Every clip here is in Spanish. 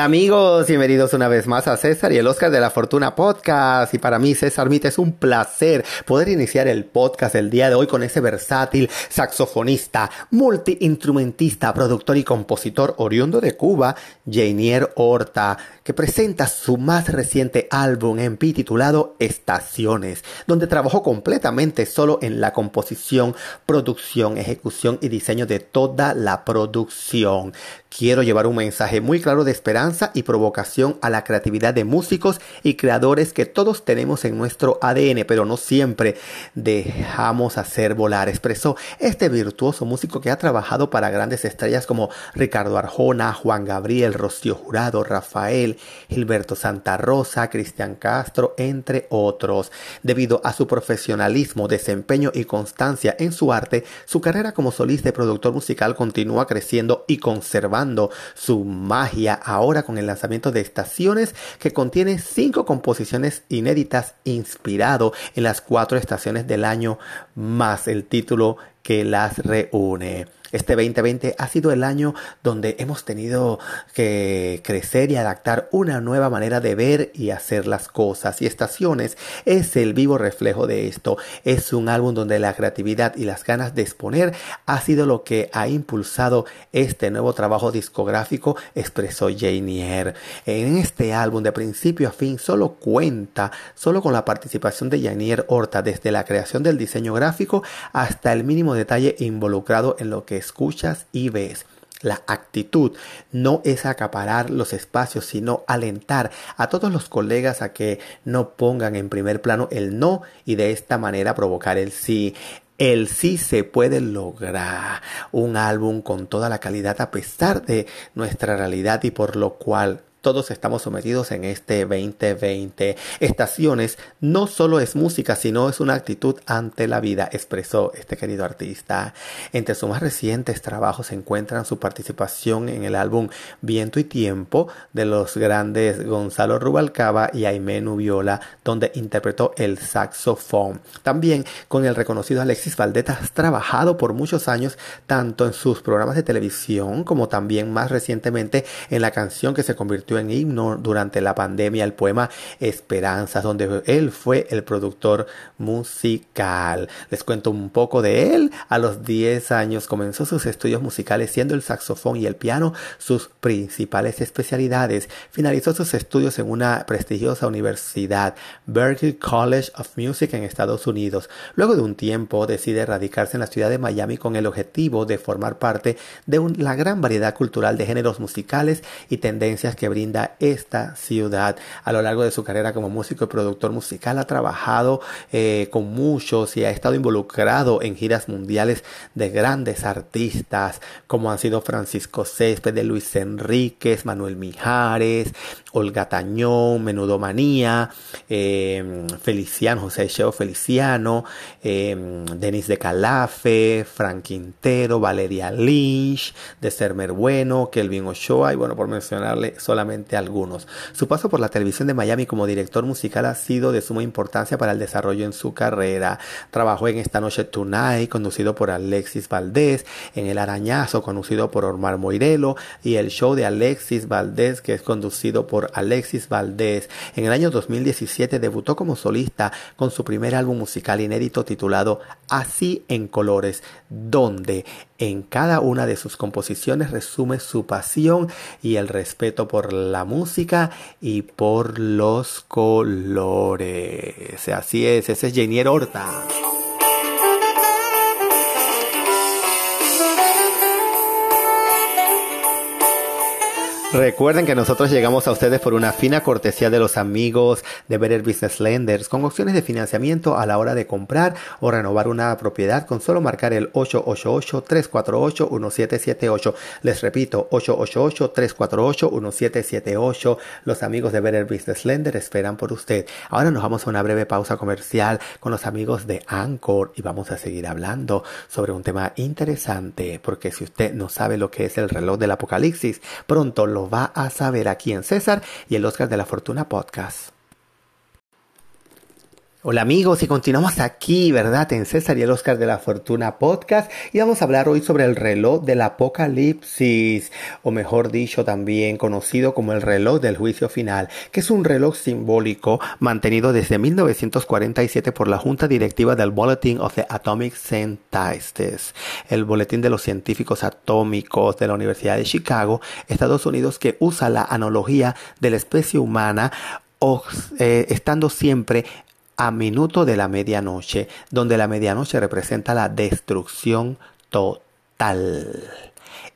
Amigos, bienvenidos una vez más a César y el Oscar de la Fortuna Podcast. Y para mí, César Mite, es un placer poder iniciar el podcast el día de hoy con ese versátil saxofonista, multiinstrumentista, productor y compositor oriundo de Cuba, Jainier Horta, que presenta su más reciente álbum en P titulado Estaciones, donde trabajó completamente solo en la composición, producción, ejecución y diseño de toda la producción. Quiero llevar un mensaje muy claro de esperanza y provocación a la creatividad de músicos y creadores que todos tenemos en nuestro ADN, pero no siempre dejamos hacer volar. Expresó este virtuoso músico que ha trabajado para grandes estrellas como Ricardo Arjona, Juan Gabriel, Rocío Jurado, Rafael, Gilberto Santa Rosa, Cristian Castro, entre otros. Debido a su profesionalismo, desempeño y constancia en su arte, su carrera como solista y productor musical continúa creciendo y conservando su magia ahora con el lanzamiento de Estaciones que contiene cinco composiciones inéditas inspirado en las cuatro estaciones del año más el título que las reúne. Este 2020 ha sido el año donde hemos tenido que crecer y adaptar una nueva manera de ver y hacer las cosas. Y Estaciones es el vivo reflejo de esto. Es un álbum donde la creatividad y las ganas de exponer ha sido lo que ha impulsado este nuevo trabajo discográfico, expresó Janier. En este álbum de principio a fin solo cuenta solo con la participación de Janier Horta desde la creación del diseño gráfico hasta el mínimo detalle involucrado en lo que escuchas y ves. La actitud no es acaparar los espacios, sino alentar a todos los colegas a que no pongan en primer plano el no y de esta manera provocar el sí. El sí se puede lograr. Un álbum con toda la calidad a pesar de nuestra realidad y por lo cual todos estamos sometidos en este 2020. Estaciones no solo es música, sino es una actitud ante la vida, expresó este querido artista. Entre sus más recientes trabajos se encuentran su participación en el álbum Viento y Tiempo de los grandes Gonzalo Rubalcaba y Aimé Nubiola, donde interpretó el saxofón. También con el reconocido Alexis Valdeta has trabajado por muchos años tanto en sus programas de televisión como también más recientemente en la canción que se convirtió en himno durante la pandemia el poema Esperanzas, donde él fue el productor musical. Les cuento un poco de él. A los 10 años comenzó sus estudios musicales siendo el saxofón y el piano sus principales especialidades. Finalizó sus estudios en una prestigiosa universidad, Berkeley College of Music en Estados Unidos. Luego de un tiempo decide radicarse en la ciudad de Miami con el objetivo de formar parte de la gran variedad cultural de géneros musicales y tendencias que esta ciudad. A lo largo de su carrera como músico y productor musical ha trabajado eh, con muchos y ha estado involucrado en giras mundiales de grandes artistas como han sido Francisco Céspedes, Luis Enríquez, Manuel Mijares, Olga Tañón, Menudo Manía, eh, Feliciano, José Cheo Feliciano, eh, Denis de Calafe, Frank Quintero, Valeria Lynch, de Sermer Bueno, Kelvin Ochoa y bueno, por mencionarle solamente algunos. Su paso por la televisión de Miami como director musical ha sido de suma importancia para el desarrollo en su carrera. Trabajó en Esta Noche Tonight, conducido por Alexis Valdés, en El Arañazo, conducido por Omar Moirelo, y el show de Alexis Valdés, que es conducido por Alexis Valdés. En el año 2017 debutó como solista con su primer álbum musical inédito titulado Así en Colores, donde en cada una de sus composiciones resume su pasión y el respeto por la música y por los colores. Así es, ese es Jenier Horta. Recuerden que nosotros llegamos a ustedes por una fina cortesía de los amigos de Better Business Lenders con opciones de financiamiento a la hora de comprar o renovar una propiedad con solo marcar el 888-348-1778. Les repito, 888-348-1778. Los amigos de Better Business Lender esperan por usted. Ahora nos vamos a una breve pausa comercial con los amigos de Anchor y vamos a seguir hablando sobre un tema interesante porque si usted no sabe lo que es el reloj del apocalipsis, pronto lo va a saber aquí en César y el Oscar de la Fortuna Podcast. Hola amigos y continuamos aquí, ¿verdad? En César y el Oscar de la Fortuna podcast y vamos a hablar hoy sobre el reloj del apocalipsis o mejor dicho también conocido como el reloj del juicio final, que es un reloj simbólico mantenido desde 1947 por la Junta Directiva del Bulletin of the Atomic Scientists, el boletín de los científicos atómicos de la Universidad de Chicago, Estados Unidos, que usa la analogía de la especie humana o, eh, estando siempre a minuto de la medianoche, donde la medianoche representa la destrucción total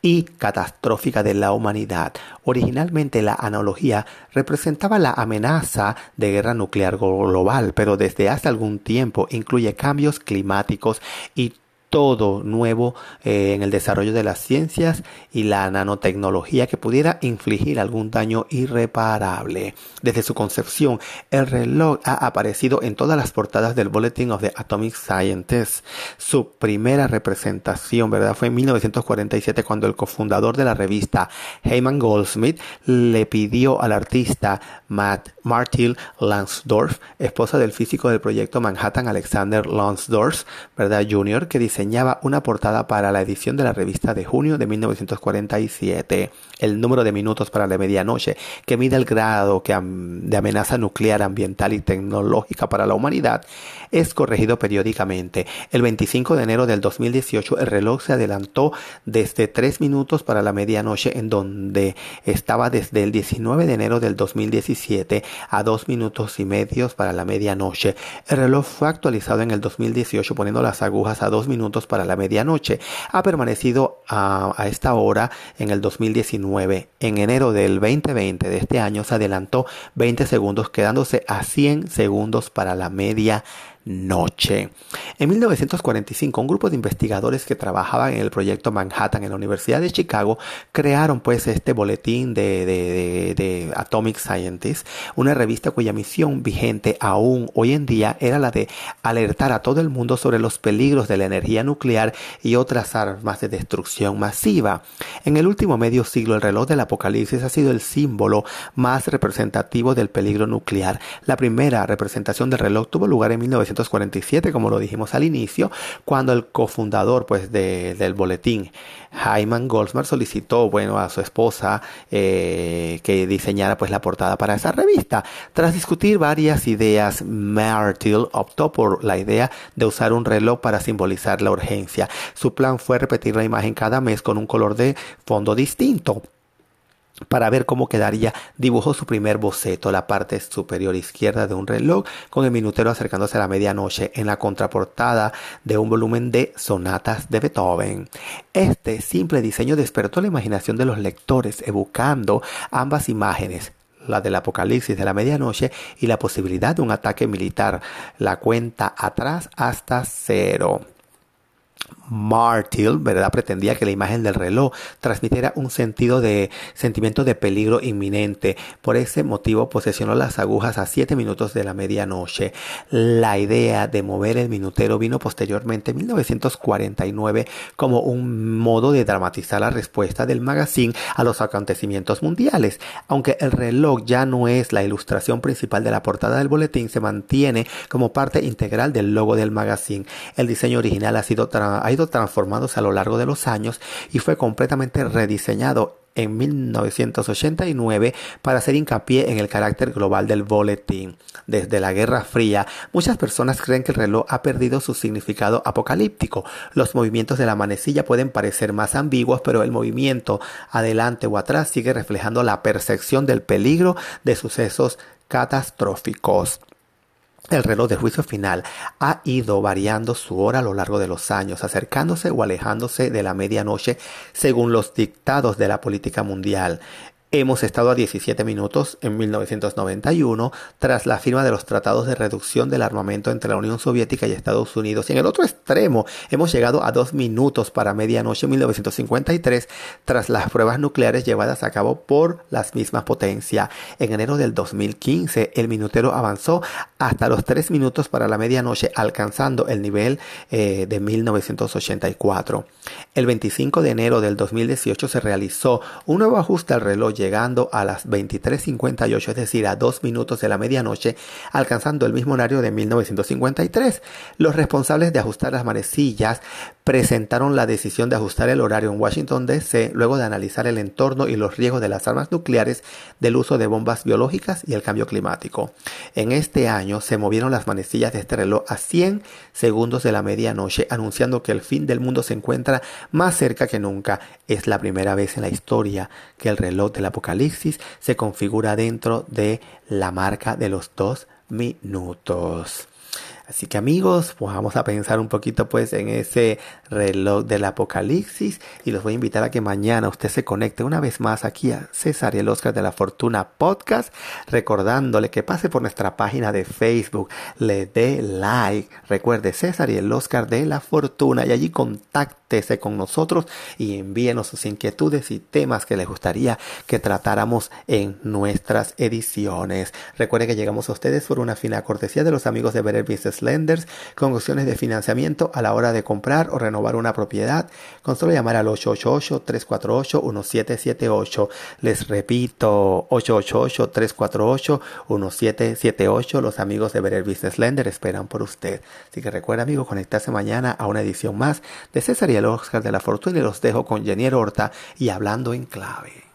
y catastrófica de la humanidad. Originalmente la analogía representaba la amenaza de guerra nuclear global, pero desde hace algún tiempo incluye cambios climáticos y todo nuevo eh, en el desarrollo de las ciencias y la nanotecnología que pudiera infligir algún daño irreparable. Desde su concepción, el reloj ha aparecido en todas las portadas del Bulletin of the Atomic Scientists. Su primera representación, ¿verdad? Fue en 1947 cuando el cofundador de la revista, Heyman Goldsmith, le pidió al artista Matt Martil Lansdorf, esposa del físico del proyecto Manhattan Alexander Lansdorf, ¿verdad? Jr., que dice una portada para la edición de la revista de junio de 1947. El número de minutos para la medianoche, que mide el grado que de amenaza nuclear, ambiental y tecnológica para la humanidad, es corregido periódicamente. El 25 de enero del 2018 el reloj se adelantó desde 3 minutos para la medianoche en donde estaba desde el 19 de enero del 2017 a 2 minutos y medios para la medianoche. El reloj fue actualizado en el 2018 poniendo las agujas a 2 minutos para la medianoche. Ha permanecido a, esta hora en el 2019. En enero del 2020 de este año se adelantó 20 segundos quedándose a 100 segundos para la media noche. En 1945, un grupo de investigadores que trabajaban en el proyecto Manhattan en la Universidad de Chicago crearon pues este boletín de, Atomic Scientists, una revista cuya misión vigente aún hoy en día era la de alertar a todo el mundo sobre los peligros de la energía nuclear y otras armas de destrucción masiva. En el último medio siglo, el reloj del apocalipsis ha sido el símbolo más representativo del peligro nuclear. La primera representación del reloj tuvo lugar en 1945 1947, como lo dijimos al inicio, cuando el cofundador pues, del boletín, Hyman Goldsmith, solicitó bueno, a su esposa eh, que diseñara pues, la portada para esa revista. Tras discutir varias ideas, Martil optó por la idea de usar un reloj para simbolizar la urgencia. Su plan fue repetir la imagen cada mes con un color de fondo distinto para ver cómo quedaría, dibujó su primer boceto, la parte superior izquierda de un reloj, con el minutero acercándose a la medianoche en la contraportada de un volumen de sonatas de Beethoven. Este simple diseño despertó la imaginación de los lectores, evocando ambas imágenes, la del apocalipsis de la medianoche y la posibilidad de un ataque militar, la cuenta atrás hasta cero. Martil, ¿verdad? Pretendía que la imagen del reloj transmitiera un sentido de sentimiento de peligro inminente. Por ese motivo posesionó las agujas a 7 minutos de la medianoche. La idea de mover el minutero vino posteriormente en 1949 como un modo de dramatizar la respuesta del magazine a los acontecimientos mundiales. Aunque el reloj ya no es la ilustración principal de la portada del boletín, se mantiene como parte integral del logo del magazine. El diseño original ha sido ido transformándose a lo largo de los años y fue completamente rediseñado en 1989 para hacer hincapié en el carácter global del boletín. Desde la Guerra Fría, muchas personas creen que el reloj ha perdido su significado apocalíptico. Los movimientos de la manecilla pueden parecer más ambiguos, pero el movimiento adelante o atrás sigue reflejando la percepción del peligro de sucesos catastróficos. El reloj de juicio final ha ido variando su hora a lo largo de los años, acercándose o alejándose de la medianoche según los dictados de la política mundial. Hemos estado a 17 minutos en 1991 tras la firma de los tratados de reducción del armamento entre la Unión Soviética y Estados Unidos. Y en el otro extremo hemos llegado a 2 minutos para medianoche en 1953 tras las pruebas nucleares llevadas a cabo por las mismas potencias. En enero del 2015 el minutero avanzó hasta los 3 minutos para la medianoche alcanzando el nivel eh, de 1984. El 25 de enero del 2018 se realizó un nuevo ajuste al reloj llegando a las 23.58, es decir, a dos minutos de la medianoche, alcanzando el mismo horario de 1953. Los responsables de ajustar las manecillas presentaron la decisión de ajustar el horario en Washington DC luego de analizar el entorno y los riesgos de las armas nucleares, del uso de bombas biológicas y el cambio climático. En este año se movieron las manecillas de este reloj a 100 segundos de la medianoche, anunciando que el fin del mundo se encuentra más cerca que nunca. Es la primera vez en la historia que el reloj del apocalipsis se configura dentro de la marca de los dos minutos. Así que amigos, pues vamos a pensar un poquito pues en ese reloj del apocalipsis y los voy a invitar a que mañana usted se conecte una vez más aquí a César y el Oscar de la Fortuna Podcast, recordándole que pase por nuestra página de Facebook, le dé like, recuerde César y el Oscar de la Fortuna y allí contáctese con nosotros y envíenos sus inquietudes y temas que les gustaría que tratáramos en nuestras ediciones. Recuerde que llegamos a ustedes por una fina cortesía de los amigos de Better Business lenders con opciones de financiamiento a la hora de comprar o renovar una propiedad. Con solo llamar al 888-348-1778. Les repito, 888-348-1778. Los amigos de Better Business Lender esperan por usted. Así que recuerda, amigo, conectarse mañana a una edición más de César y el Oscar de la Fortuna y los dejo con Jennifer Horta y hablando en clave.